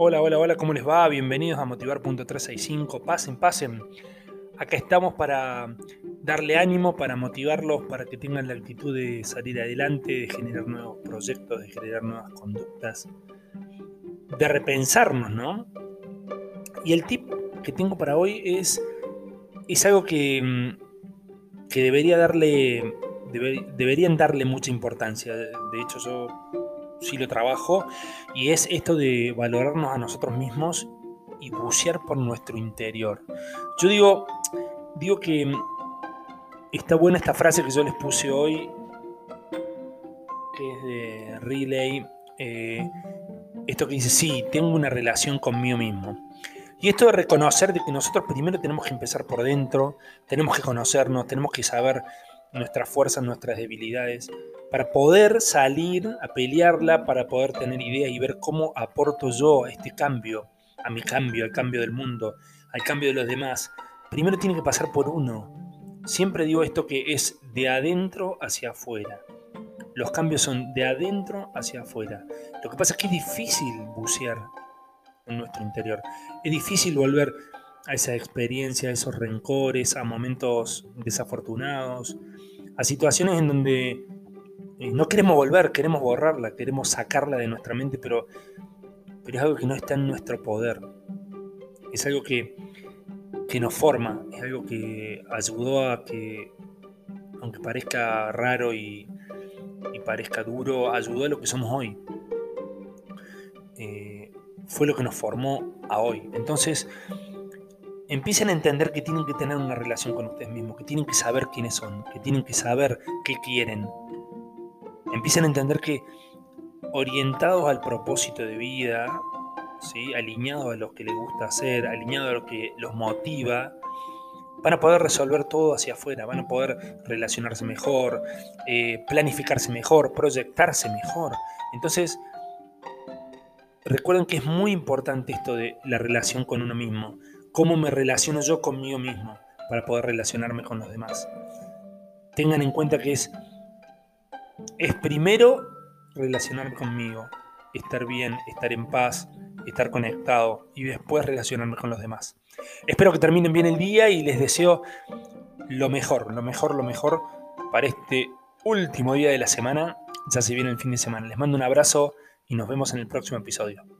Hola, hola, hola, ¿cómo les va? Bienvenidos a Motivar.365. Pasen, pasen. Acá estamos para darle ánimo, para motivarlos, para que tengan la actitud de salir adelante, de generar nuevos proyectos, de generar nuevas conductas, de repensarnos, ¿no? Y el tip que tengo para hoy es, es algo que, mm, que debería darle, deberían darle mucha importancia. De hecho, yo sí lo trabajo, y es esto de valorarnos a nosotros mismos y bucear por nuestro interior. Yo digo, digo que está buena esta frase que yo les puse hoy, que es de Relay, eh, esto que dice, sí, tengo una relación conmigo mismo. Y esto de reconocer de que nosotros primero tenemos que empezar por dentro, tenemos que conocernos, tenemos que saber nuestras fuerzas, nuestras debilidades, para poder salir a pelearla, para poder tener ideas y ver cómo aporto yo este cambio, a mi cambio, al cambio del mundo, al cambio de los demás. Primero tiene que pasar por uno. Siempre digo esto que es de adentro hacia afuera. Los cambios son de adentro hacia afuera. Lo que pasa es que es difícil bucear en nuestro interior. Es difícil volver a esa experiencia, a esos rencores, a momentos desafortunados, a situaciones en donde no queremos volver, queremos borrarla, queremos sacarla de nuestra mente, pero, pero es algo que no está en nuestro poder. Es algo que, que nos forma, es algo que ayudó a que, aunque parezca raro y, parezca duro, ayudó a lo que somos hoy. Eh, fue lo que nos formó a hoy. Entonces, empiecen a entender que tienen que tener una relación con ustedes mismos, que tienen que saber quiénes son, que tienen que saber qué quieren. Empiecen a entender que orientados al propósito de vida, ¿sí? alineados a lo que les gusta hacer, alineados a lo que los motiva, van a poder resolver todo hacia afuera, van a poder relacionarse mejor, eh, planificarse mejor, proyectarse mejor. Entonces, recuerden que es muy importante esto de la relación con uno mismo cómo me relaciono yo conmigo mismo para poder relacionarme con los demás. Tengan en cuenta que es, es primero relacionarme conmigo, estar bien, estar en paz, estar conectado y después relacionarme con los demás. Espero que terminen bien el día y les deseo lo mejor, lo mejor, lo mejor para este último día de la semana. Ya se viene el fin de semana. Les mando un abrazo y nos vemos en el próximo episodio.